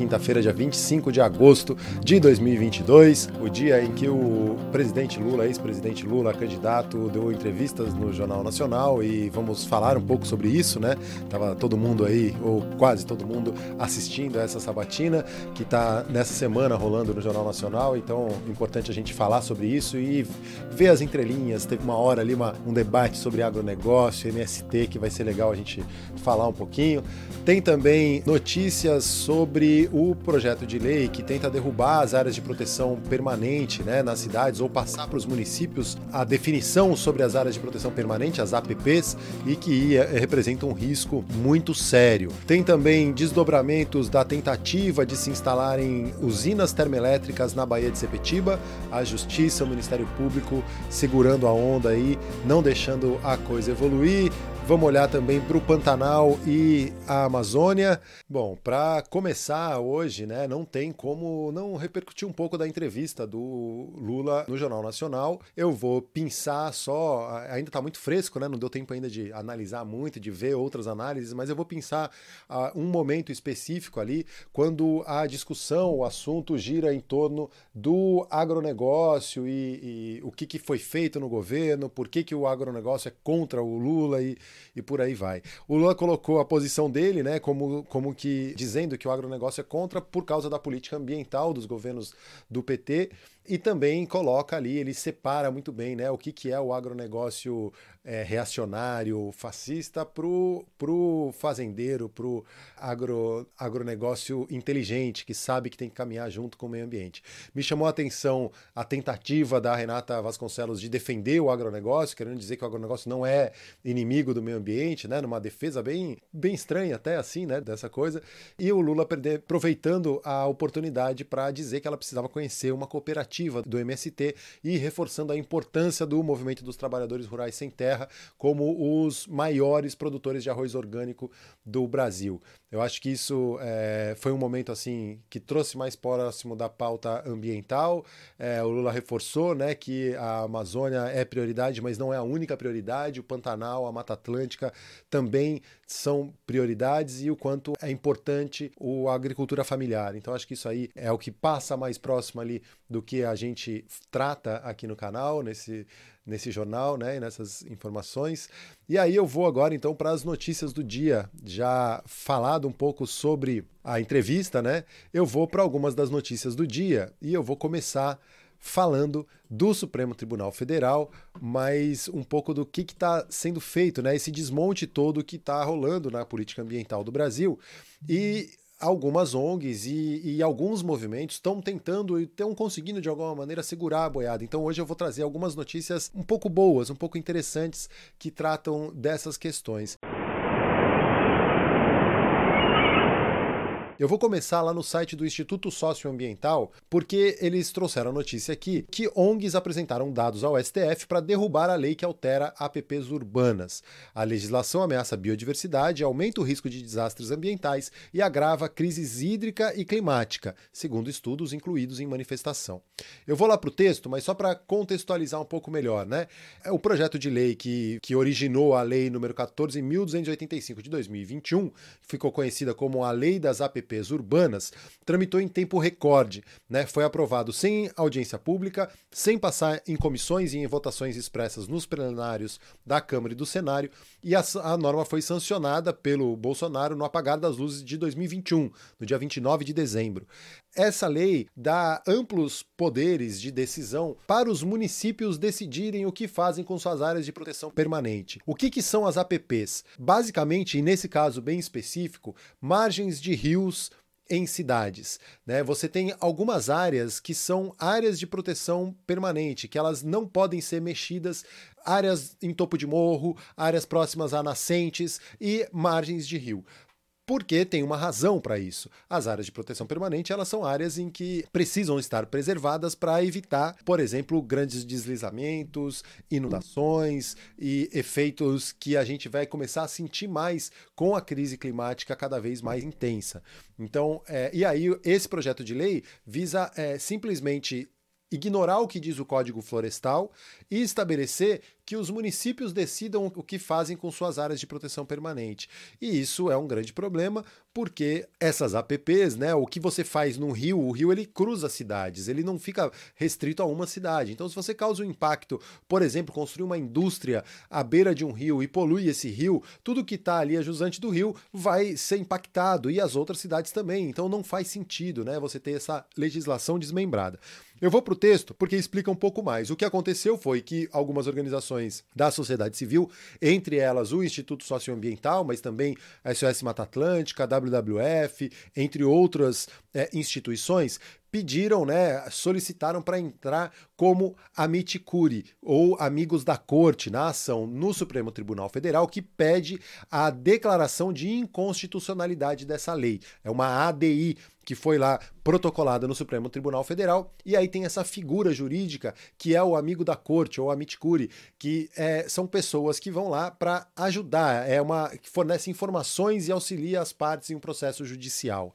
quinta-feira, dia 25 de agosto de 2022, o dia em que o presidente Lula, ex-presidente Lula, candidato, deu entrevistas no Jornal Nacional e vamos falar um pouco sobre isso, né? Tava todo mundo aí, ou quase todo mundo, assistindo a essa sabatina que está nessa semana rolando no Jornal Nacional, então é importante a gente falar sobre isso e ver as entrelinhas. Teve uma hora ali uma, um debate sobre agronegócio, MST, que vai ser legal a gente falar um pouquinho. Tem também notícias sobre o projeto de lei que tenta derrubar as áreas de proteção permanente né, nas cidades ou passar para os municípios a definição sobre as áreas de proteção permanente, as APPs, e que representa um risco muito sério. Tem também desdobramentos da tentativa de se instalarem usinas termoelétricas na Baía de Sepetiba, a Justiça, o Ministério Público segurando a onda aí, não deixando a coisa evoluir. Vamos olhar também para o Pantanal e a Amazônia. Bom, para começar hoje, né, não tem como não repercutir um pouco da entrevista do Lula no Jornal Nacional. Eu vou pensar só, ainda está muito fresco, né, não deu tempo ainda de analisar muito, de ver outras análises, mas eu vou pensar um momento específico ali, quando a discussão, o assunto gira em torno do agronegócio e, e o que, que foi feito no governo, por que, que o agronegócio é contra o Lula e e por aí vai. O Lula colocou a posição dele, né, como, como que dizendo que o agronegócio é contra por causa da política ambiental dos governos do PT e também coloca ali, ele separa muito bem né, o que, que é o agronegócio é, reacionário, fascista, para o fazendeiro, para o agro, agronegócio inteligente, que sabe que tem que caminhar junto com o meio ambiente. Me chamou a atenção a tentativa da Renata Vasconcelos de defender o agronegócio, querendo dizer que o agronegócio não é inimigo do meio ambiente, né, numa defesa bem, bem estranha até assim, né, dessa coisa. E o Lula aproveitando a oportunidade para dizer que ela precisava conhecer uma cooperativa do MST e reforçando a importância do movimento dos trabalhadores rurais sem terra como os maiores produtores de arroz orgânico do Brasil. Eu acho que isso é, foi um momento assim que trouxe mais próximo da pauta ambiental. É, o Lula reforçou né, que a Amazônia é prioridade, mas não é a única prioridade. O Pantanal, a Mata Atlântica também são prioridades e o quanto é importante a agricultura familiar. Então acho que isso aí é o que passa mais próximo ali do que a gente trata aqui no canal, nesse nesse jornal, né, nessas informações. E aí eu vou agora então para as notícias do dia, já falado um pouco sobre a entrevista, né? Eu vou para algumas das notícias do dia e eu vou começar falando do Supremo Tribunal Federal, mas um pouco do que está sendo feito, né? Esse desmonte todo que está rolando na política ambiental do Brasil. E algumas ONGs e, e alguns movimentos estão tentando e estão conseguindo de alguma maneira segurar a boiada. Então hoje eu vou trazer algumas notícias um pouco boas, um pouco interessantes que tratam dessas questões. Eu vou começar lá no site do Instituto Socioambiental, porque eles trouxeram a notícia aqui que ONGs apresentaram dados ao STF para derrubar a lei que altera APPs urbanas. A legislação ameaça a biodiversidade, aumenta o risco de desastres ambientais e agrava a crise hídrica e climática, segundo estudos incluídos em manifestação. Eu vou lá para o texto, mas só para contextualizar um pouco melhor, né? É o projeto de lei que, que originou a lei número 14.285 de 2021, ficou conhecida como a Lei das APPs PPs urbanas, tramitou em tempo recorde, né? Foi aprovado sem audiência pública, sem passar em comissões e em votações expressas nos plenários da Câmara e do Senado, e a, a norma foi sancionada pelo Bolsonaro no apagar das luzes de 2021, no dia 29 de dezembro. Essa lei dá amplos poderes de decisão para os municípios decidirem o que fazem com suas áreas de proteção permanente. O que, que são as APPs? Basicamente, e nesse caso bem específico, margens de rios, em cidades. Né? Você tem algumas áreas que são áreas de proteção permanente, que elas não podem ser mexidas, áreas em topo de morro, áreas próximas a nascentes e margens de rio. Porque tem uma razão para isso. As áreas de proteção permanente, elas são áreas em que precisam estar preservadas para evitar, por exemplo, grandes deslizamentos, inundações e efeitos que a gente vai começar a sentir mais com a crise climática cada vez mais intensa. Então, é, e aí esse projeto de lei visa é, simplesmente ignorar o que diz o Código Florestal e estabelecer que os municípios decidam o que fazem com suas áreas de proteção permanente. E isso é um grande problema, porque essas APPs, né, o que você faz no rio, o rio ele cruza cidades, ele não fica restrito a uma cidade. Então, se você causa um impacto, por exemplo, construir uma indústria à beira de um rio e polui esse rio, tudo que está ali a jusante do rio vai ser impactado e as outras cidades também. Então, não faz sentido, né, você ter essa legislação desmembrada. Eu vou para o texto porque explica um pouco mais. O que aconteceu foi que algumas organizações da sociedade civil, entre elas o Instituto Socioambiental, mas também a SOS Mata Atlântica, a WWF, entre outras é, instituições, pediram, né, solicitaram para entrar como amiticuri, ou amigos da corte, na ação no Supremo Tribunal Federal, que pede a declaração de inconstitucionalidade dessa lei. É uma ADI, que foi lá protocolada no Supremo Tribunal Federal, e aí tem essa figura jurídica que é o amigo da corte, ou a miticuri, que é, são pessoas que vão lá para ajudar, é uma que fornece informações e auxilia as partes em um processo judicial.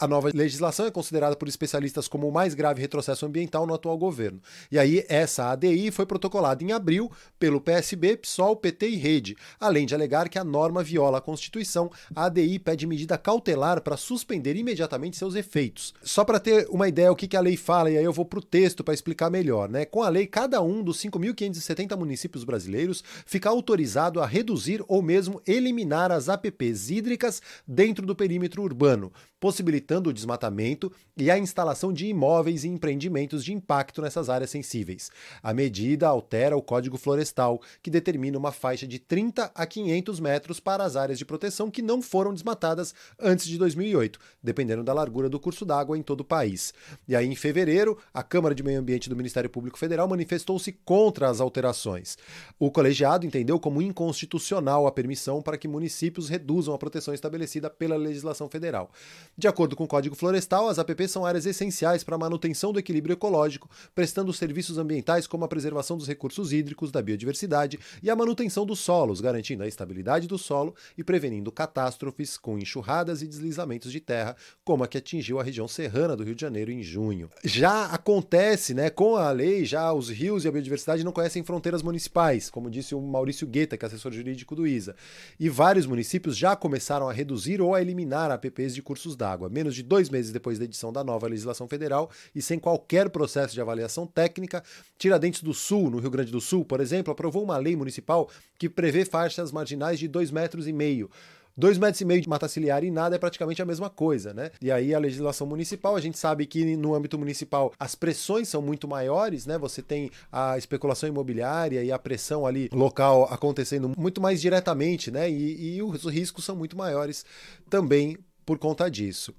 A nova legislação é considerada por especialistas como o mais grave retrocesso ambiental no atual governo. E aí, essa ADI foi protocolada em abril pelo PSB, PSOL, PT e Rede. Além de alegar que a norma viola a Constituição, a ADI pede medida cautelar para suspender imediatamente seus efeitos. Só para ter uma ideia o que a lei fala, e aí eu vou para o texto para explicar melhor. Né? Com a lei, cada um dos 5.570 municípios brasileiros fica autorizado a reduzir ou mesmo eliminar as APPs hídricas dentro do perímetro urbano, possibilitando o desmatamento e a instalação de imóveis e empreendimentos de impacto nessas áreas sensíveis. A medida altera o Código Florestal, que determina uma faixa de 30 a 500 metros para as áreas de proteção que não foram desmatadas antes de 2008, dependendo da largura do curso d'água em todo o país. E aí, em fevereiro, a Câmara de Meio Ambiente do Ministério Público Federal manifestou-se contra as alterações. O colegiado entendeu como inconstitucional a permissão para que municípios reduzam a proteção estabelecida pela legislação federal. De acordo com o Código Florestal, as APPs são áreas essenciais para a manutenção do equilíbrio ecológico, prestando serviços ambientais como a preservação dos recursos hídricos, da biodiversidade e a manutenção dos solos, garantindo a estabilidade do solo e prevenindo catástrofes com enxurradas e deslizamentos de terra, como a que atingiu a região serrana do Rio de Janeiro em junho. Já acontece, né, com a lei, já os rios e a biodiversidade não conhecem fronteiras municipais, como disse o Maurício Guetta, que é assessor jurídico do ISA. E vários municípios já começaram a reduzir ou a eliminar APPs de cursos d'água, menos de dois meses depois da edição da nova legislação federal e sem qualquer processo de avaliação técnica. Tiradentes do Sul, no Rio Grande do Sul, por exemplo, aprovou uma lei municipal que prevê faixas marginais de dois metros e meio. Dois metros e meio de mata ciliar e nada é praticamente a mesma coisa, né? E aí a legislação municipal, a gente sabe que no âmbito municipal as pressões são muito maiores, né? Você tem a especulação imobiliária e a pressão ali local acontecendo muito mais diretamente, né? E, e os riscos são muito maiores também por conta disso.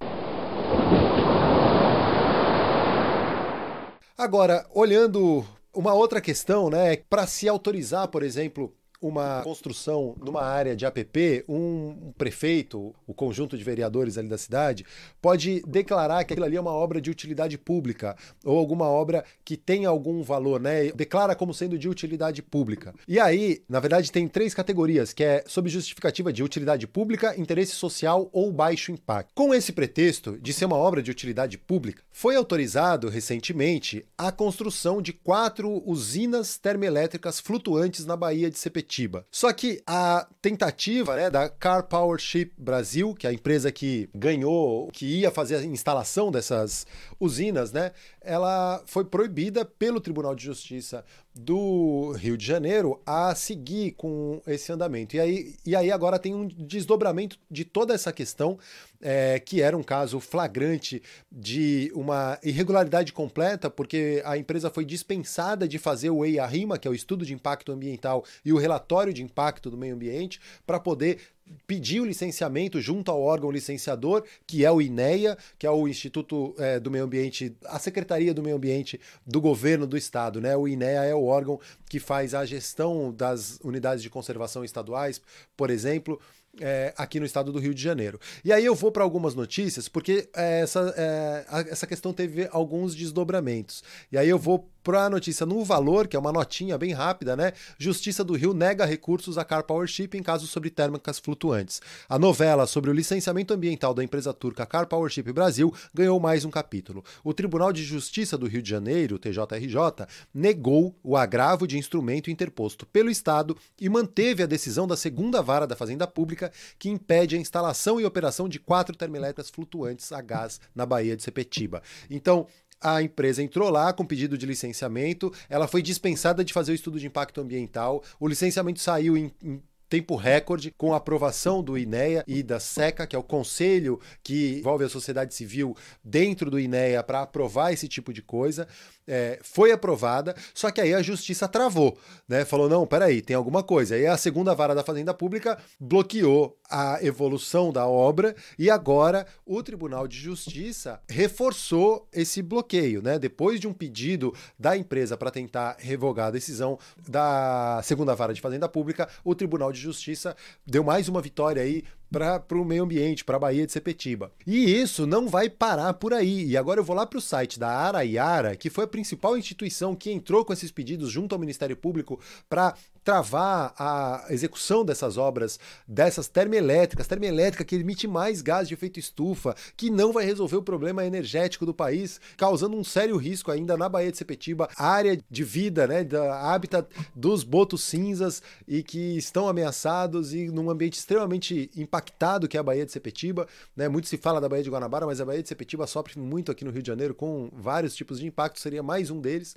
Agora, olhando uma outra questão, né, para se autorizar, por exemplo, uma construção numa área de APP, um prefeito, o conjunto de vereadores ali da cidade, pode declarar que aquilo ali é uma obra de utilidade pública ou alguma obra que tem algum valor, né? Declara como sendo de utilidade pública. E aí, na verdade, tem três categorias, que é sob justificativa de utilidade pública, interesse social ou baixo impacto. Com esse pretexto de ser uma obra de utilidade pública, foi autorizado recentemente a construção de quatro usinas termoelétricas flutuantes na Baía de Sepetiba Curitiba. Só que a tentativa né, da Car Powership Brasil, que é a empresa que ganhou, que ia fazer a instalação dessas usinas, né, ela foi proibida pelo Tribunal de Justiça do Rio de Janeiro a seguir com esse andamento. E aí, e aí agora tem um desdobramento de toda essa questão, é, que era um caso flagrante de uma irregularidade completa, porque a empresa foi dispensada de fazer o EIA-RIMA, que é o estudo de impacto ambiental, e o relatório de impacto do meio ambiente, para poder pediu licenciamento junto ao órgão licenciador, que é o INEA, que é o Instituto é, do Meio Ambiente, a Secretaria do Meio Ambiente do governo do estado, né? O INEA é o órgão que faz a gestão das unidades de conservação estaduais, por exemplo é, aqui no estado do Rio de Janeiro. E aí eu vou para algumas notícias, porque é, essa, é, essa questão teve alguns desdobramentos. E aí eu vou para a notícia no Valor, que é uma notinha bem rápida, né? Justiça do Rio nega recursos a Car Powership em casos sobre térmicas flutuantes. A novela sobre o licenciamento ambiental da empresa turca Car Powership Brasil ganhou mais um capítulo. O Tribunal de Justiça do Rio de Janeiro, TJRJ, negou o agravo de instrumento interposto pelo Estado e manteve a decisão da segunda vara da Fazenda Pública que impede a instalação e operação de quatro termoelétricas flutuantes a gás na Baía de Sepetiba. Então, a empresa entrou lá com pedido de licenciamento, ela foi dispensada de fazer o estudo de impacto ambiental, o licenciamento saiu em, em tempo recorde, com a aprovação do INEA e da SECA, que é o conselho que envolve a sociedade civil dentro do INEA para aprovar esse tipo de coisa é, foi aprovada, só que aí a justiça travou, né? Falou: não, peraí, tem alguma coisa. Aí a segunda vara da Fazenda Pública bloqueou a evolução da obra e agora o Tribunal de Justiça reforçou esse bloqueio, né? Depois de um pedido da empresa para tentar revogar a decisão da segunda vara de Fazenda Pública, o Tribunal de Justiça deu mais uma vitória aí para o meio ambiente, para a Baía de Sepetiba. E isso não vai parar por aí. E agora eu vou lá para o site da Araiara, que foi a principal instituição que entrou com esses pedidos junto ao Ministério Público para travar a execução dessas obras, dessas termoelétricas, termoelétrica que emite mais gás de efeito estufa, que não vai resolver o problema energético do país, causando um sério risco ainda na Baía de Sepetiba, área de vida, né, da hábitat dos botos cinzas e que estão ameaçados e num ambiente extremamente impactado que é a Baía de Sepetiba, né? Muito se fala da Baía de Guanabara, mas a Baía de Sepetiba sofre muito aqui no Rio de Janeiro com vários tipos de impacto, seria mais um deles.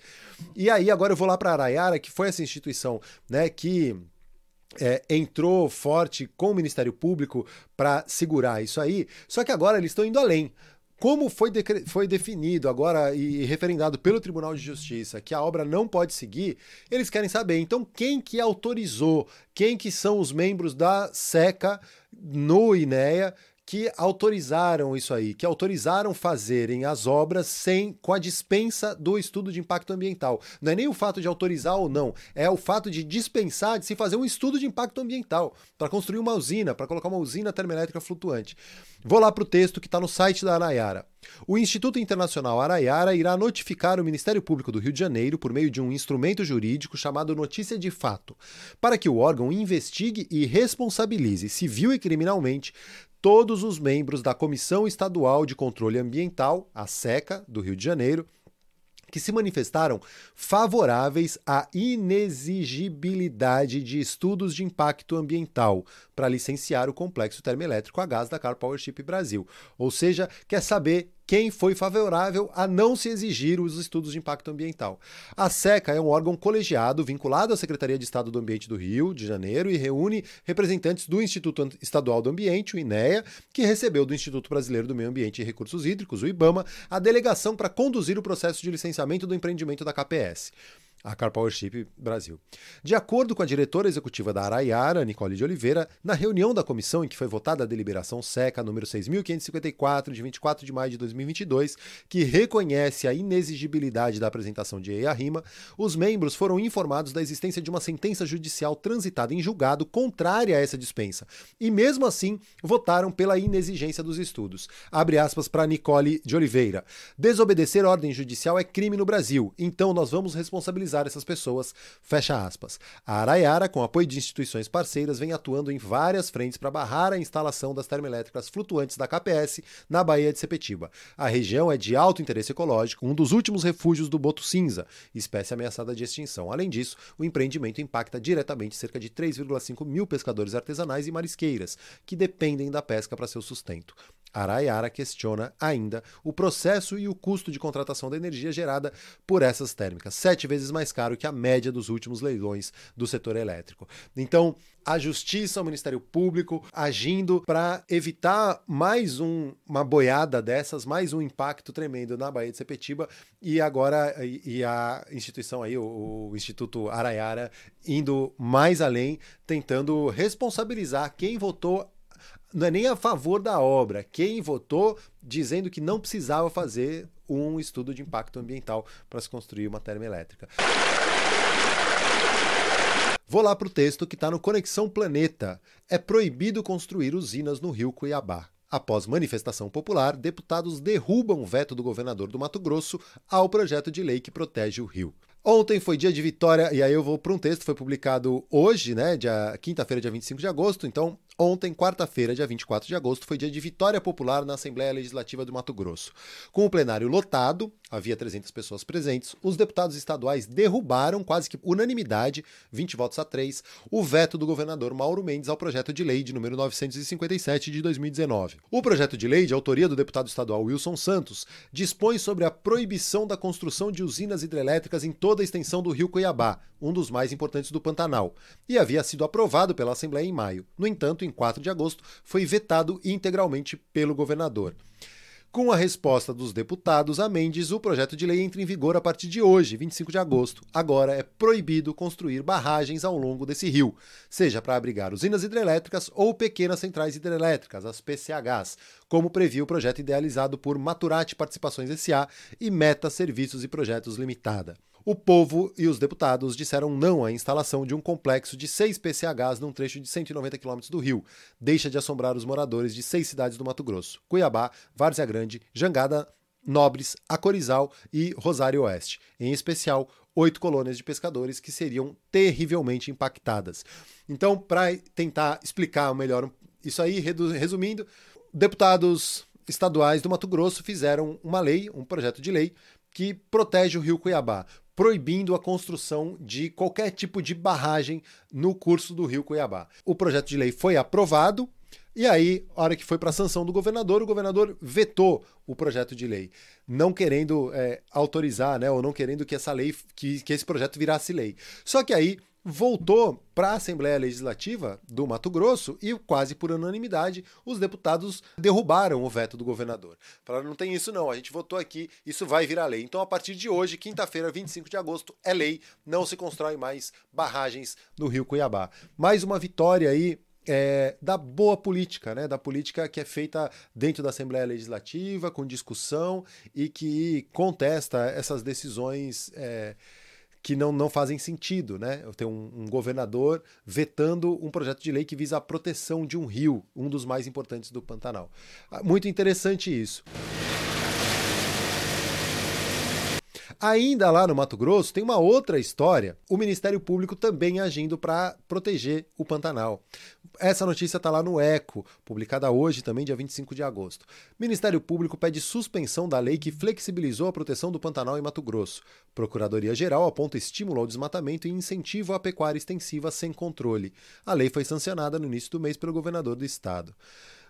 E aí agora eu vou lá para Araiara, que foi essa instituição né, que é, entrou forte com o Ministério Público para segurar isso aí, só que agora eles estão indo além. Como foi, foi definido agora e referendado pelo Tribunal de Justiça que a obra não pode seguir, eles querem saber, então, quem que autorizou, quem que são os membros da SECA no INEA que autorizaram isso aí, que autorizaram fazerem as obras sem com a dispensa do estudo de impacto ambiental. Não é nem o fato de autorizar ou não, é o fato de dispensar de se fazer um estudo de impacto ambiental para construir uma usina, para colocar uma usina termoelétrica flutuante. Vou lá para o texto que está no site da Araiara. O Instituto Internacional Araiara irá notificar o Ministério Público do Rio de Janeiro por meio de um instrumento jurídico chamado Notícia de Fato, para que o órgão investigue e responsabilize civil e criminalmente todos os membros da Comissão Estadual de Controle Ambiental, a SECA, do Rio de Janeiro, que se manifestaram favoráveis à inexigibilidade de estudos de impacto ambiental para licenciar o complexo termoelétrico a gás da Car Powership Brasil. Ou seja, quer saber quem foi favorável a não se exigir os estudos de impacto ambiental. A SECA é um órgão colegiado vinculado à Secretaria de Estado do Ambiente do Rio de Janeiro e reúne representantes do Instituto Estadual do Ambiente, o INEA, que recebeu do Instituto Brasileiro do Meio Ambiente e Recursos Hídricos, o IBAMA, a delegação para conduzir o processo de licenciamento do empreendimento da KPS a Car Powership Brasil. De acordo com a diretora executiva da Araiara, Nicole de Oliveira, na reunião da comissão em que foi votada a deliberação SECA número 6.554, de 24 de maio de 2022, que reconhece a inexigibilidade da apresentação de EIA-RIMA, os membros foram informados da existência de uma sentença judicial transitada em julgado contrária a essa dispensa, e mesmo assim votaram pela inexigência dos estudos. Abre aspas para Nicole de Oliveira. Desobedecer ordem judicial é crime no Brasil, então nós vamos responsabilizar essas pessoas, fecha aspas. A Araiara, com apoio de instituições parceiras, vem atuando em várias frentes para barrar a instalação das termoelétricas flutuantes da KPS na Baía de Sepetiba. A região é de alto interesse ecológico, um dos últimos refúgios do boto cinza, espécie ameaçada de extinção. Além disso, o empreendimento impacta diretamente cerca de 3,5 mil pescadores artesanais e marisqueiras, que dependem da pesca para seu sustento. Araiara questiona ainda o processo e o custo de contratação da energia gerada por essas térmicas, sete vezes mais caro que a média dos últimos leilões do setor elétrico. Então, a Justiça, o Ministério Público agindo para evitar mais um, uma boiada dessas, mais um impacto tremendo na Baía de Sepetiba e agora e, e a instituição aí, o, o Instituto Araiara, indo mais além, tentando responsabilizar quem votou não é nem a favor da obra, quem votou dizendo que não precisava fazer um estudo de impacto ambiental para se construir uma termoelétrica. Vou lá para o texto que está no Conexão Planeta. É proibido construir usinas no rio Cuiabá. Após manifestação popular, deputados derrubam o veto do governador do Mato Grosso ao projeto de lei que protege o rio. Ontem foi dia de vitória, e aí eu vou para um texto, foi publicado hoje, né, quinta-feira, dia 25 de agosto, então Ontem, quarta-feira, dia 24 de agosto, foi dia de vitória popular na Assembleia Legislativa do Mato Grosso. Com o plenário lotado, havia 300 pessoas presentes, os deputados estaduais derrubaram, quase que unanimidade, 20 votos a 3, o veto do governador Mauro Mendes ao projeto de lei de número 957 de 2019. O projeto de lei, de autoria do deputado estadual Wilson Santos, dispõe sobre a proibição da construção de usinas hidrelétricas em toda a extensão do rio Cuiabá, um dos mais importantes do Pantanal, e havia sido aprovado pela Assembleia em maio. No entanto, em 4 de agosto, foi vetado integralmente pelo governador. Com a resposta dos deputados a Mendes, o projeto de lei entra em vigor a partir de hoje, 25 de agosto. Agora é proibido construir barragens ao longo desse rio, seja para abrigar usinas hidrelétricas ou pequenas centrais hidrelétricas, as PCHs, como previa o projeto idealizado por Maturati Participações SA e Meta Serviços e Projetos Limitada. O povo e os deputados disseram não à instalação de um complexo de seis PCHs num trecho de 190 quilômetros do rio. Deixa de assombrar os moradores de seis cidades do Mato Grosso: Cuiabá, Várzea Grande, Jangada, Nobres, Acorizal e Rosário Oeste. Em especial, oito colônias de pescadores que seriam terrivelmente impactadas. Então, para tentar explicar melhor isso aí, resumindo, deputados estaduais do Mato Grosso fizeram uma lei, um projeto de lei, que protege o rio Cuiabá proibindo a construção de qualquer tipo de barragem no curso do rio Cuiabá. O projeto de lei foi aprovado. E aí, a hora que foi para a sanção do governador, o governador vetou o projeto de lei, não querendo é, autorizar, né, ou não querendo que essa lei, que, que esse projeto virasse lei. Só que aí voltou para a Assembleia Legislativa do Mato Grosso e, quase por unanimidade, os deputados derrubaram o veto do governador. Falaram: não tem isso não, a gente votou aqui, isso vai virar lei. Então, a partir de hoje, quinta-feira, 25 de agosto, é lei, não se constrói mais barragens no Rio Cuiabá. Mais uma vitória aí é, da boa política, né? da política que é feita dentro da Assembleia Legislativa, com discussão e que contesta essas decisões. É, que não, não fazem sentido, né? Tenho um, um, governador vetando um projeto de lei que visa a proteção de um rio, um dos mais importantes do Pantanal. Ah, muito interessante isso. Ainda lá no Mato Grosso tem uma outra história, o Ministério Público também agindo para proteger o Pantanal. Essa notícia está lá no Eco, publicada hoje, também dia 25 de agosto. Ministério Público pede suspensão da lei que flexibilizou a proteção do Pantanal em Mato Grosso. Procuradoria-Geral aponta estímulo ao desmatamento e incentivo à pecuária extensiva sem controle. A lei foi sancionada no início do mês pelo governador do estado.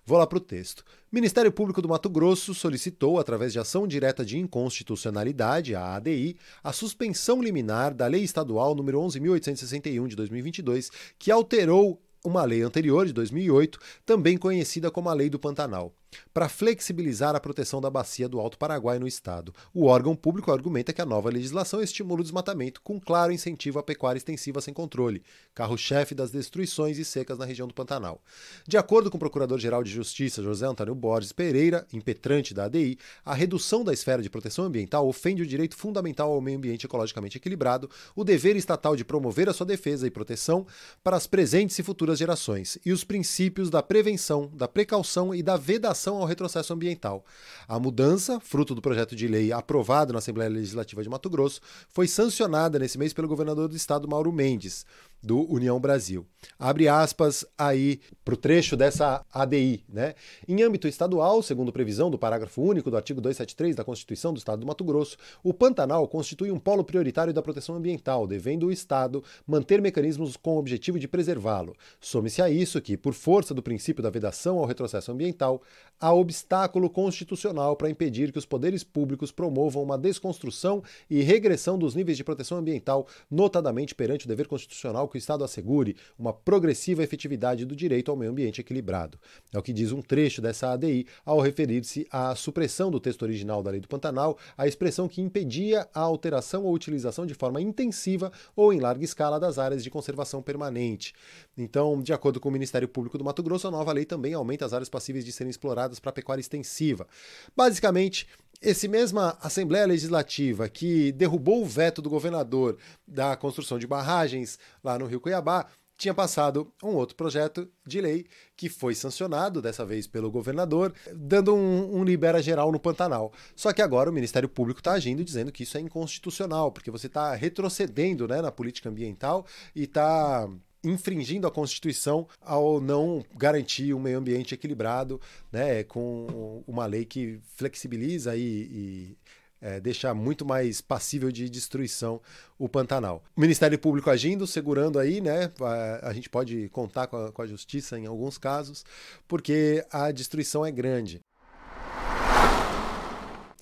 Vou lá para o texto. Ministério Público do Mato Grosso solicitou, através de ação direta de inconstitucionalidade, a ADI, a suspensão liminar da Lei Estadual número 11.861 de 2022, que alterou uma lei anterior, de 2008, também conhecida como a Lei do Pantanal para flexibilizar a proteção da bacia do Alto Paraguai no estado. O órgão público argumenta que a nova legislação estimula o desmatamento com claro incentivo à pecuária extensiva sem controle, carro-chefe das destruições e secas na região do Pantanal. De acordo com o Procurador-Geral de Justiça José Antônio Borges Pereira, impetrante da ADI, a redução da esfera de proteção ambiental ofende o direito fundamental ao meio ambiente ecologicamente equilibrado, o dever estatal de promover a sua defesa e proteção para as presentes e futuras gerações, e os princípios da prevenção, da precaução e da vedação ao retrocesso ambiental. A mudança, fruto do projeto de lei aprovado na Assembleia Legislativa de Mato Grosso, foi sancionada nesse mês pelo governador do estado, Mauro Mendes. Do União Brasil. Abre aspas aí para o trecho dessa ADI. Né? Em âmbito estadual, segundo previsão do parágrafo único do artigo 273 da Constituição do Estado do Mato Grosso, o Pantanal constitui um polo prioritário da proteção ambiental, devendo o Estado manter mecanismos com o objetivo de preservá-lo. Some-se a isso que, por força do princípio da vedação ao retrocesso ambiental, há obstáculo constitucional para impedir que os poderes públicos promovam uma desconstrução e regressão dos níveis de proteção ambiental, notadamente perante o dever constitucional que o Estado assegure uma progressiva efetividade do direito ao meio ambiente equilibrado. É o que diz um trecho dessa ADI ao referir-se à supressão do texto original da Lei do Pantanal, a expressão que impedia a alteração ou utilização de forma intensiva ou em larga escala das áreas de conservação permanente. Então, de acordo com o Ministério Público do Mato Grosso, a nova lei também aumenta as áreas passíveis de serem exploradas para pecuária extensiva. Basicamente, esse mesma Assembleia Legislativa que derrubou o veto do governador da construção de barragens lá no Rio Cuiabá tinha passado um outro projeto de lei que foi sancionado, dessa vez pelo governador, dando um, um libera geral no Pantanal. Só que agora o Ministério Público está agindo dizendo que isso é inconstitucional, porque você está retrocedendo né, na política ambiental e está infringindo a Constituição ao não garantir um meio ambiente equilibrado, né, com uma lei que flexibiliza e, e é, deixa muito mais passível de destruição o Pantanal. O Ministério Público agindo, segurando aí, né? A, a gente pode contar com a, com a justiça em alguns casos, porque a destruição é grande.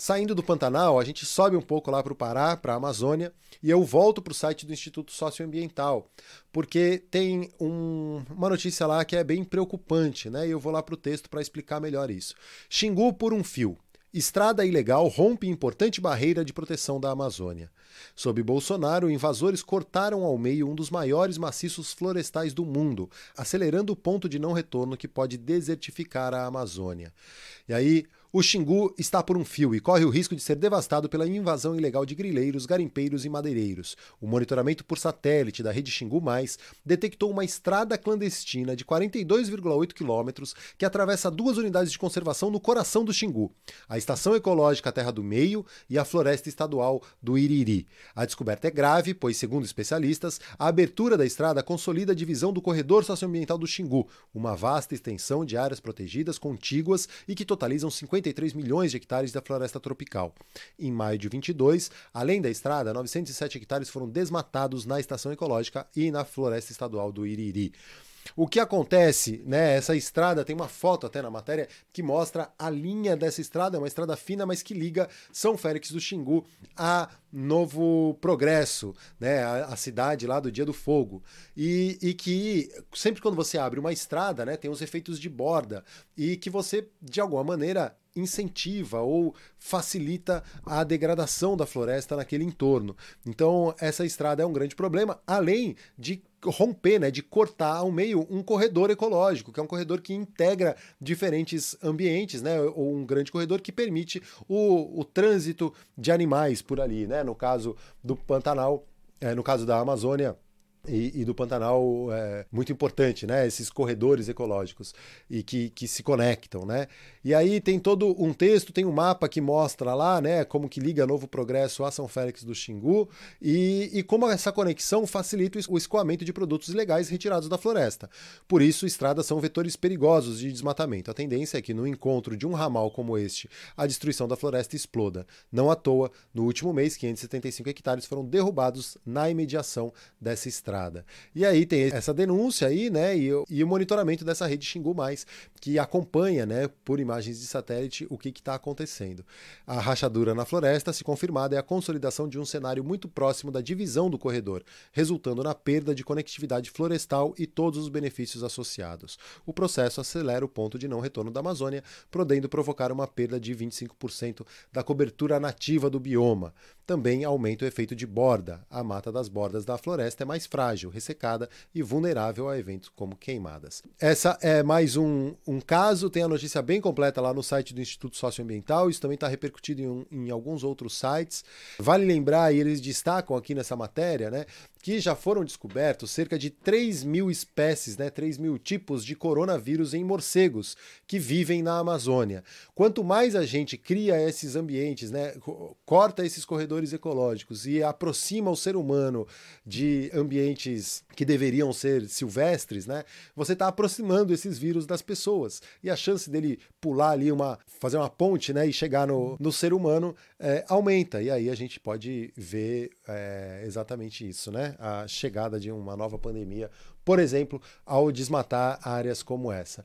Saindo do Pantanal, a gente sobe um pouco lá para o Pará, para a Amazônia, e eu volto para o site do Instituto Socioambiental, porque tem um, uma notícia lá que é bem preocupante, né? E eu vou lá para o texto para explicar melhor isso. Xingu por um fio. Estrada ilegal rompe importante barreira de proteção da Amazônia. Sob Bolsonaro, invasores cortaram ao meio um dos maiores maciços florestais do mundo, acelerando o ponto de não retorno que pode desertificar a Amazônia. E aí, o Xingu está por um fio e corre o risco de ser devastado pela invasão ilegal de grileiros, garimpeiros e madeireiros. O monitoramento por satélite da rede Xingu Mais detectou uma estrada clandestina de 42,8 quilômetros que atravessa duas unidades de conservação no coração do Xingu, a Estação Ecológica Terra do Meio e a Floresta Estadual do Iriri. A descoberta é grave, pois, segundo especialistas, a abertura da estrada consolida a divisão do corredor socioambiental do Xingu, uma vasta extensão de áreas protegidas contíguas e que totalizam 50 53 milhões de hectares da floresta tropical. Em maio de 22, além da estrada, 907 hectares foram desmatados na estação ecológica e na floresta estadual do Iriri. O que acontece, né? Essa estrada tem uma foto até na matéria que mostra a linha dessa estrada, é uma estrada fina, mas que liga São Félix do Xingu a Novo Progresso, né? A, a cidade lá do Dia do Fogo. E, e, que sempre quando você abre uma estrada, né, tem os efeitos de borda e que você, de alguma maneira, incentiva ou facilita a degradação da floresta naquele entorno. Então, essa estrada é um grande problema, além de romper, né, de cortar ao meio um corredor ecológico, que é um corredor que integra diferentes ambientes, né, ou um grande corredor que permite o, o trânsito de animais por ali, né, no caso do Pantanal, é, no caso da Amazônia, e, e, do Pantanal é muito importante, né? Esses corredores ecológicos e que, que se conectam, né? E aí tem todo um texto, tem um mapa que mostra lá, né? Como que liga Novo Progresso a São Félix do Xingu e, e como essa conexão facilita o escoamento de produtos ilegais retirados da floresta. Por isso, estradas são vetores perigosos de desmatamento. A tendência é que no encontro de um ramal como este, a destruição da floresta exploda. Não à toa, no último mês, 575 hectares foram derrubados na imediação dessa estrada estrada. E aí tem essa denúncia aí, né, e, e o monitoramento dessa rede Xingu Mais, que acompanha, né, por imagens de satélite o que está acontecendo. A rachadura na floresta, se confirmada, é a consolidação de um cenário muito próximo da divisão do corredor, resultando na perda de conectividade florestal e todos os benefícios associados. O processo acelera o ponto de não retorno da Amazônia, podendo provocar uma perda de 25% da cobertura nativa do bioma. Também aumenta o efeito de borda. A mata das bordas da floresta é mais fraca frágil, ressecada e vulnerável a eventos como queimadas. Essa é mais um, um caso, tem a notícia bem completa lá no site do Instituto Socioambiental, isso também está repercutido em, em, alguns outros sites. Vale lembrar, e eles destacam aqui nessa matéria, né, que já foram descobertos cerca de 3 mil espécies, né, 3 mil tipos de coronavírus em morcegos que vivem na Amazônia. Quanto mais a gente cria esses ambientes, né, corta esses corredores ecológicos e aproxima o ser humano de ambientes que deveriam ser silvestres, né, você está aproximando esses vírus das pessoas. E a chance dele pular ali, uma, fazer uma ponte né, e chegar no, no ser humano é, aumenta. E aí a gente pode ver é, exatamente isso, né? A chegada de uma nova pandemia, por exemplo, ao desmatar áreas como essa.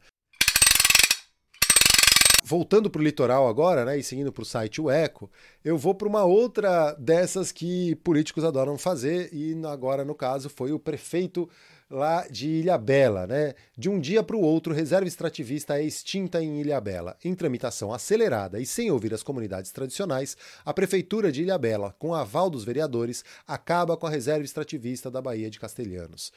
Voltando para o litoral agora, né, e seguindo para o site O Eco, eu vou para uma outra dessas que políticos adoram fazer, e agora, no caso, foi o prefeito lá de Ilhabela, né? De um dia para o outro, reserva extrativista é extinta em Ilhabela. Em tramitação acelerada e sem ouvir as comunidades tradicionais, a prefeitura de Ilhabela, com aval dos vereadores, acaba com a reserva extrativista da Baía de Castelhanos.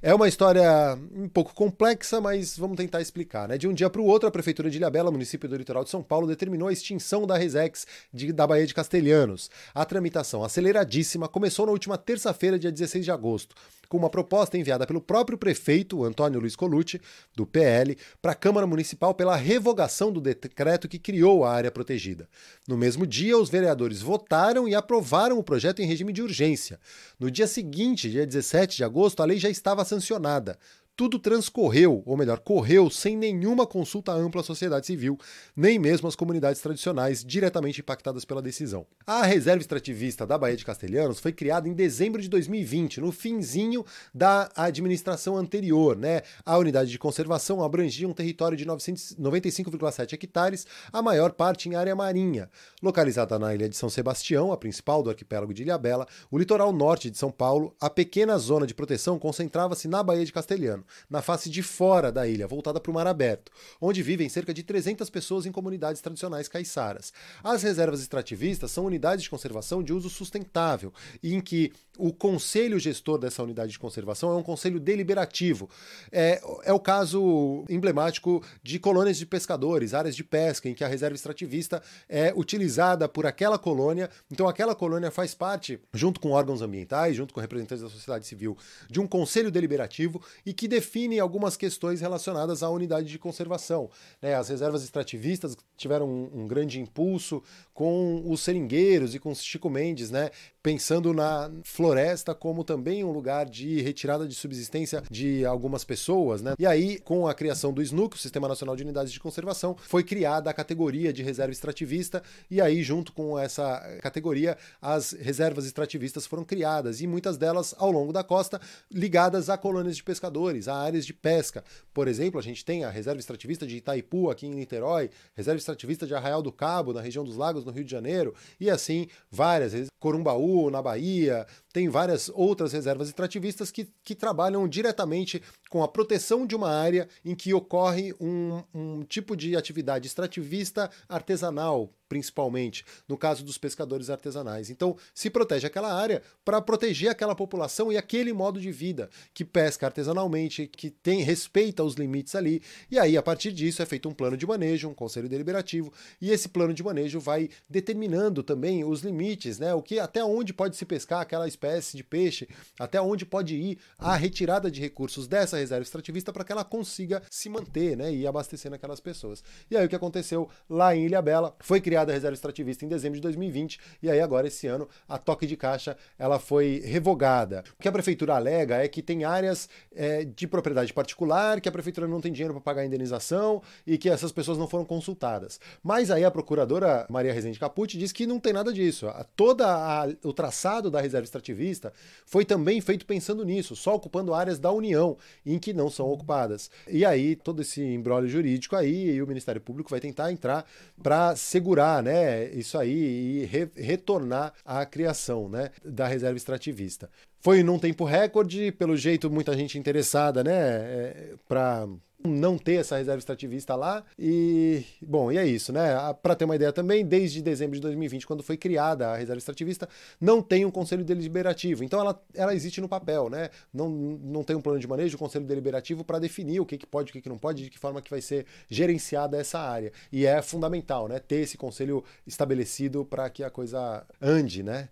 É uma história um pouco complexa, mas vamos tentar explicar, né? De um dia para o outro, a prefeitura de Ilhabela, município do litoral de São Paulo, determinou a extinção da Resex de, da Baía de Castelhanos. A tramitação aceleradíssima começou na última terça-feira, dia 16 de agosto com uma proposta enviada pelo próprio prefeito, Antônio Luiz Colucci, do PL, para a Câmara Municipal pela revogação do decreto que criou a área protegida. No mesmo dia, os vereadores votaram e aprovaram o projeto em regime de urgência. No dia seguinte, dia 17 de agosto, a lei já estava sancionada tudo transcorreu, ou melhor, correu sem nenhuma consulta ampla à sociedade civil, nem mesmo às comunidades tradicionais diretamente impactadas pela decisão. A reserva extrativista da Baía de Castelhanos foi criada em dezembro de 2020, no finzinho da administração anterior, né? A unidade de conservação abrangia um território de 95,7 hectares, a maior parte em área marinha. Localizada na ilha de São Sebastião, a principal do arquipélago de Ilhabela, o litoral norte de São Paulo, a pequena zona de proteção concentrava-se na Baía de Castelhanos na face de fora da ilha, voltada para o mar aberto, onde vivem cerca de 300 pessoas em comunidades tradicionais caiçaras. As reservas extrativistas são unidades de conservação de uso sustentável, em que o conselho gestor dessa unidade de conservação é um conselho deliberativo. É, é o caso emblemático de colônias de pescadores, áreas de pesca, em que a reserva extrativista é utilizada por aquela colônia. Então, aquela colônia faz parte, junto com órgãos ambientais, junto com representantes da sociedade civil, de um conselho deliberativo e que define algumas questões relacionadas à unidade de conservação. Né? As reservas extrativistas tiveram um, um grande impulso com os seringueiros e com Chico Mendes, né? pensando na floresta como também um lugar de retirada de subsistência de algumas pessoas, né? E aí, com a criação do SNUC, o Sistema Nacional de Unidades de Conservação, foi criada a categoria de reserva extrativista, e aí, junto com essa categoria, as reservas extrativistas foram criadas, e muitas delas ao longo da costa, ligadas a colônias de pescadores, a áreas de pesca. Por exemplo, a gente tem a reserva extrativista de Itaipu, aqui em Niterói, reserva extrativista de Arraial do Cabo, na região dos Lagos, no Rio de Janeiro, e assim várias, Corumbaú, na Bahia, tem várias outras reservas extrativistas que, que trabalham diretamente com a proteção de uma área em que ocorre um, um tipo de atividade extrativista artesanal, principalmente, no caso dos pescadores artesanais. Então, se protege aquela área para proteger aquela população e aquele modo de vida que pesca artesanalmente, que tem respeita os limites ali. E aí, a partir disso, é feito um plano de manejo, um conselho deliberativo, e esse plano de manejo vai determinando também os limites, né? O que até onde pode se pescar aquela espécie de peixe, até onde pode ir a retirada de recursos dessa reserva extrativista para que ela consiga se manter, né? E abastecendo aquelas pessoas. E aí o que aconteceu lá em Ilha Bela foi criada a reserva extrativista em dezembro de 2020 e aí agora esse ano a toque de caixa ela foi revogada. O que a prefeitura alega é que tem áreas é, de propriedade particular, que a prefeitura não tem dinheiro para pagar a indenização e que essas pessoas não foram consultadas. Mas aí a procuradora Maria Rezende Capucci diz que não tem nada disso. Toda a, o traçado da reserva extrativista foi também feito pensando nisso, só ocupando áreas da União em que não são ocupadas. E aí todo esse embrólio jurídico aí e o Ministério Público vai tentar entrar para segurar, né, isso aí e re retornar à criação, né, da reserva extrativista. Foi num tempo recorde, pelo jeito muita gente interessada, né, é, para não ter essa reserva extrativista lá. E, bom, e é isso, né? Para ter uma ideia também, desde dezembro de 2020, quando foi criada a reserva extrativista, não tem um conselho deliberativo. Então ela, ela existe no papel, né? Não, não tem um plano de manejo, um conselho deliberativo para definir o que, que pode, o que, que não pode, de que forma que vai ser gerenciada essa área. E é fundamental, né? Ter esse conselho estabelecido para que a coisa ande, né?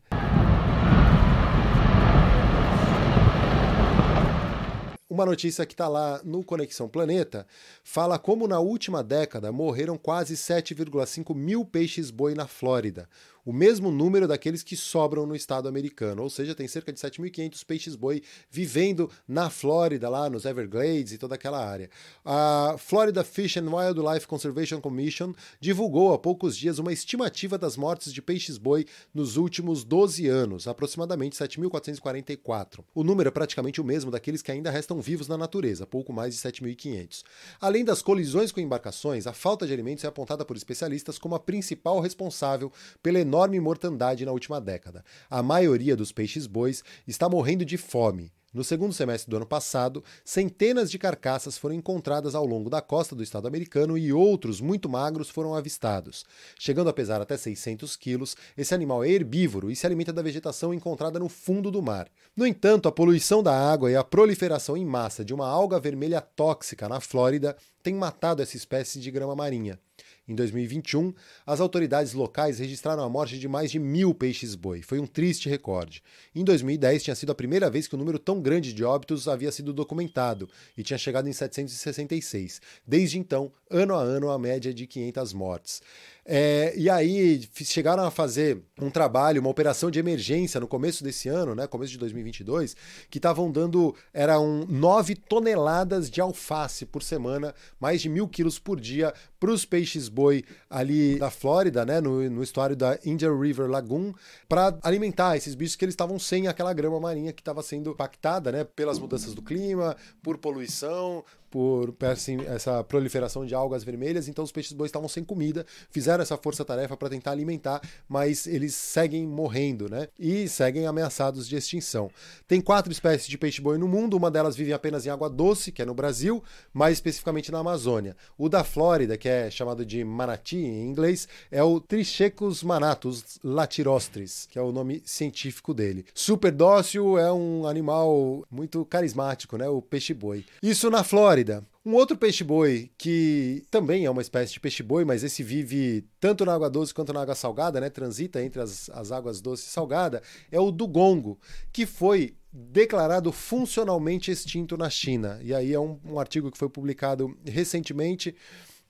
Uma notícia que está lá no Conexão Planeta fala como na última década morreram quase 7,5 mil peixes-boi na Flórida, o mesmo número daqueles que sobram no estado americano, ou seja, tem cerca de 7.500 peixes-boi vivendo na Flórida, lá nos Everglades e toda aquela área. A Florida Fish and Wildlife Conservation Commission divulgou há poucos dias uma estimativa das mortes de peixes-boi nos últimos 12 anos, aproximadamente 7.444. O número é praticamente o mesmo daqueles que ainda restam vivos na natureza, pouco mais de 7.500. Além das colisões com embarcações, a falta de alimentos é apontada por especialistas como a principal responsável pela enorme mortandade na última década. A maioria dos peixes-bois está morrendo de fome. No segundo semestre do ano passado, centenas de carcaças foram encontradas ao longo da costa do estado americano e outros muito magros foram avistados. Chegando a pesar até 600 quilos, esse animal é herbívoro e se alimenta da vegetação encontrada no fundo do mar. No entanto, a poluição da água e a proliferação em massa de uma alga vermelha tóxica na Flórida têm matado essa espécie de grama marinha. Em 2021, as autoridades locais registraram a morte de mais de mil peixes-boi. Foi um triste recorde. Em 2010, tinha sido a primeira vez que um número tão grande de óbitos havia sido documentado e tinha chegado em 766. Desde então, ano a ano, a média de 500 mortes. É, e aí chegaram a fazer um trabalho, uma operação de emergência no começo desse ano, né, começo de 2022, que estavam dando, eram 9 toneladas de alface por semana, mais de mil quilos por dia para os peixes-boi ali da Flórida, né, no, no estuário da Indian River Lagoon, para alimentar esses bichos que eles estavam sem aquela grama marinha que estava sendo impactada né, pelas mudanças do clima, por poluição, por assim, essa proliferação de algas vermelhas, então os peixes bois estavam sem comida, fizeram essa força-tarefa para tentar alimentar, mas eles seguem morrendo, né? E seguem ameaçados de extinção. Tem quatro espécies de peixe-boi no mundo, uma delas vive apenas em água doce, que é no Brasil, mais especificamente na Amazônia. O da Flórida, que é chamado de manati em inglês, é o Trichecus manatus latirostris, que é o nome científico dele. Super dócil, é um animal muito carismático, né? O peixe-boi. Isso na Flórida. Um outro peixe-boi, que também é uma espécie de peixe-boi, mas esse vive tanto na água doce quanto na água salgada, né? transita entre as, as águas doce e salgada, é o dugongo, que foi declarado funcionalmente extinto na China. E aí é um, um artigo que foi publicado recentemente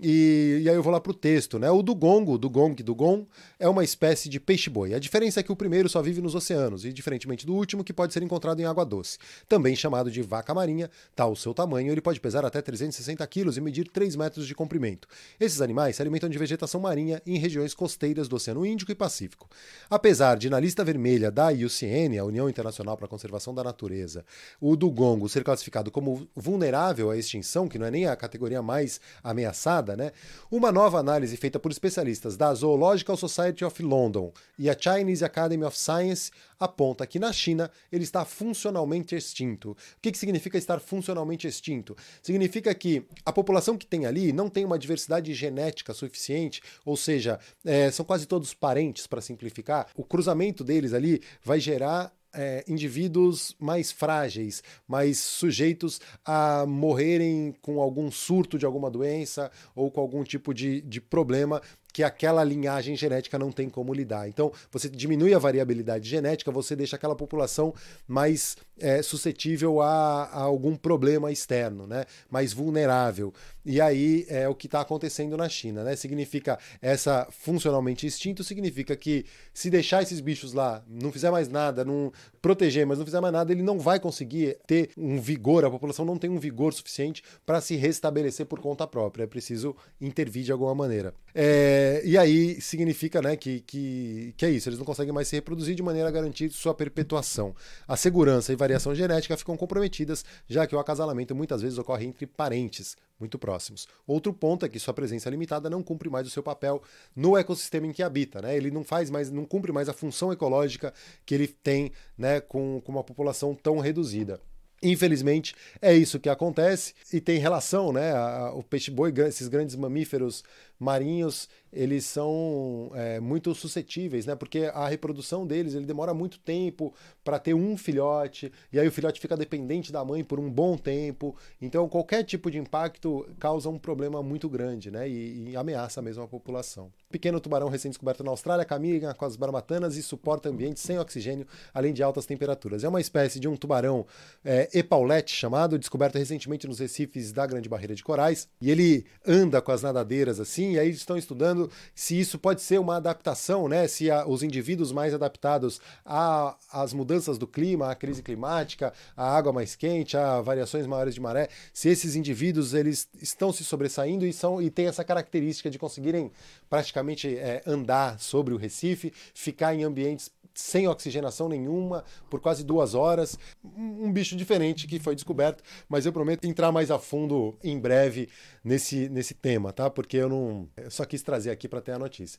e, e, aí eu vou lá para o texto, né? O dugong, o dugong, dugong, é uma espécie de peixe-boi. A diferença é que o primeiro só vive nos oceanos, e diferentemente do último, que pode ser encontrado em água doce. Também chamado de vaca marinha, tal o seu tamanho, ele pode pesar até 360 quilos e medir 3 metros de comprimento. Esses animais se alimentam de vegetação marinha em regiões costeiras do Oceano Índico e Pacífico. Apesar de, na lista vermelha da IUCN, a União Internacional para a Conservação da Natureza, o dugongo ser classificado como vulnerável à extinção, que não é nem a categoria mais ameaçada, né? Uma nova análise feita por especialistas da Zoological Society of London e a Chinese Academy of Science aponta que na China ele está funcionalmente extinto. O que, que significa estar funcionalmente extinto? Significa que a população que tem ali não tem uma diversidade genética suficiente, ou seja, é, são quase todos parentes, para simplificar. O cruzamento deles ali vai gerar é, indivíduos mais frágeis, mais sujeitos a morrerem com algum surto de alguma doença ou com algum tipo de, de problema que aquela linhagem genética não tem como lidar. Então, você diminui a variabilidade genética, você deixa aquela população mais é, suscetível a, a, algum problema externo, né? mais vulnerável. E aí é o que está acontecendo na China. Né? Significa essa funcionalmente extinto, significa que se deixar esses bichos lá, não fizer mais nada, não proteger, mas não fizer mais nada, ele não vai conseguir ter um vigor, a população não tem um vigor suficiente para se restabelecer por conta própria. É preciso intervir de alguma maneira. É, é, e aí significa né, que, que, que é isso, eles não conseguem mais se reproduzir de maneira a garantir sua perpetuação. A segurança e variação genética ficam comprometidas, já que o acasalamento muitas vezes ocorre entre parentes muito próximos. Outro ponto é que sua presença limitada não cumpre mais o seu papel no ecossistema em que habita, né? Ele não faz mais, não cumpre mais a função ecológica que ele tem né, com, com uma população tão reduzida. Infelizmente, é isso que acontece e tem relação, né? o peixe-boi, esses grandes mamíferos marinhos, eles são é, muito suscetíveis, né? Porque a reprodução deles ele demora muito tempo para ter um filhote, e aí o filhote fica dependente da mãe por um bom tempo. Então, qualquer tipo de impacto causa um problema muito grande, né? E, e ameaça mesmo a população. Pequeno tubarão recém-descoberto na Austrália caminha com as barbatanas e suporta ambientes sem oxigênio, além de altas temperaturas. É uma espécie de um tubarão é, Epaulette chamado, descoberto recentemente nos recifes da Grande Barreira de Corais. E ele anda com as nadadeiras assim, e aí estão estudando se isso pode ser uma adaptação, né? Se a, os indivíduos mais adaptados às mudanças do clima, à crise climática, à água mais quente, a variações maiores de maré, se esses indivíduos eles estão se sobressaindo e são e têm essa característica de conseguirem praticamente é, andar sobre o Recife, ficar em ambientes sem oxigenação nenhuma por quase duas horas. Um bicho diferente que foi descoberto, mas eu prometo entrar mais a fundo em breve nesse, nesse tema, tá? Porque eu não. Eu só quis trazer aqui para ter a notícia.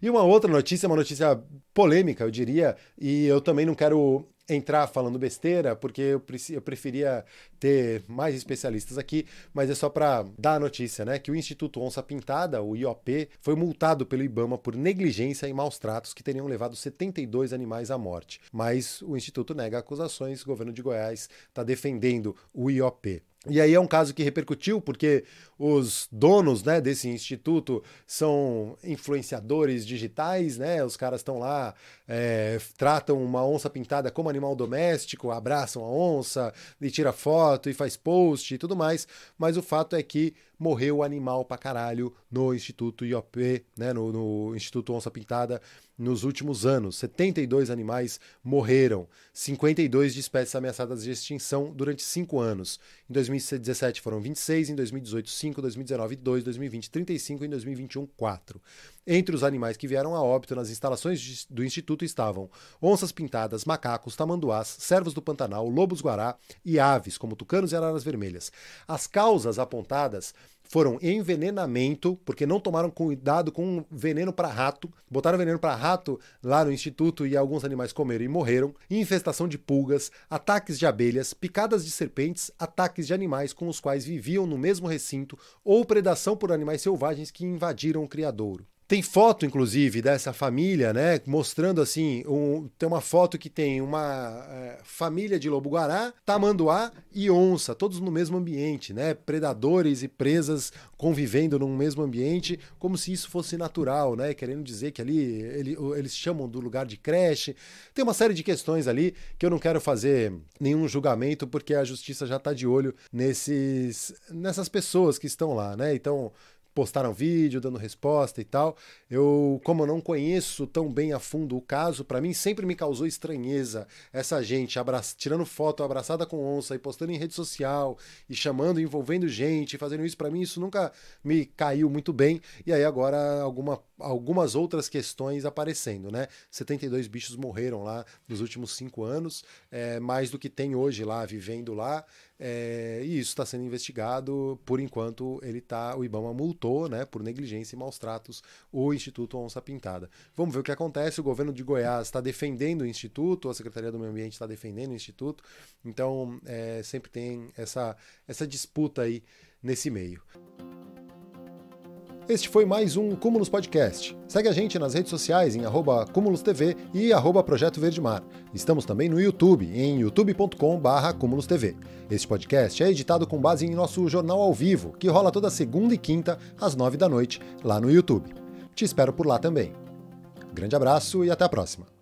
E uma outra notícia, uma notícia polêmica, eu diria, e eu também não quero entrar falando besteira, porque eu, eu preferia ter mais especialistas aqui, mas é só para dar a notícia, né? Que o Instituto Onça Pintada, o IOP, foi multado pelo Ibama por negligência e maus tratos que teriam levado 72 animais à morte. Mas o Instituto nega acusações, o governo de Goiás está defendendo o IOP. E aí é um caso que repercutiu porque os donos né, desse instituto são influenciadores digitais, né? Os caras estão lá, é, tratam uma onça pintada como animal doméstico, abraçam a onça e tira foto e faz post e tudo mais. Mas o fato é que morreu animal pra caralho no Instituto IOP, né, no, no Instituto Onça Pintada, nos últimos anos. 72 animais morreram, 52 de espécies ameaçadas de extinção durante 5 anos. Em 2017 foram 26, em 2018 5, 2019 2, 2020 35 e em 2021 4. Entre os animais que vieram a óbito nas instalações do Instituto estavam onças pintadas, macacos, tamanduás, servos do Pantanal, lobos guará e aves, como tucanos e araras vermelhas. As causas apontadas foram envenenamento, porque não tomaram cuidado com veneno para rato, botaram veneno para rato lá no instituto e alguns animais comeram e morreram, infestação de pulgas, ataques de abelhas, picadas de serpentes, ataques de animais com os quais viviam no mesmo recinto ou predação por animais selvagens que invadiram o criadouro. Tem foto, inclusive, dessa família, né? Mostrando assim: um, tem uma foto que tem uma é, família de lobo-guará, tamanduá e onça, todos no mesmo ambiente, né? Predadores e presas convivendo num mesmo ambiente, como se isso fosse natural, né? Querendo dizer que ali ele, eles chamam do lugar de creche. Tem uma série de questões ali que eu não quero fazer nenhum julgamento, porque a justiça já está de olho nesses, nessas pessoas que estão lá, né? Então postaram vídeo dando resposta e tal. Eu, como eu não conheço tão bem a fundo o caso, para mim sempre me causou estranheza essa gente tirando foto abraçada com onça e postando em rede social e chamando, envolvendo gente, fazendo isso para mim isso nunca me caiu muito bem. E aí agora alguma, algumas outras questões aparecendo, né? 72 bichos morreram lá nos últimos cinco anos, é, mais do que tem hoje lá vivendo lá. É, e isso está sendo investigado. Por enquanto, ele tá, o IBAMA multou né, por negligência e maus tratos o Instituto Onça Pintada. Vamos ver o que acontece. O governo de Goiás está defendendo o Instituto, a Secretaria do Meio Ambiente está defendendo o Instituto. Então, é, sempre tem essa, essa disputa aí nesse meio. Este foi mais um Cúmulos Podcast. Segue a gente nas redes sociais em arroba TV e arroba Projeto Verde Mar. Estamos também no YouTube, em youtube.com.br CúmulosTV. Este podcast é editado com base em nosso jornal ao vivo, que rola toda segunda e quinta, às nove da noite, lá no YouTube. Te espero por lá também. Grande abraço e até a próxima.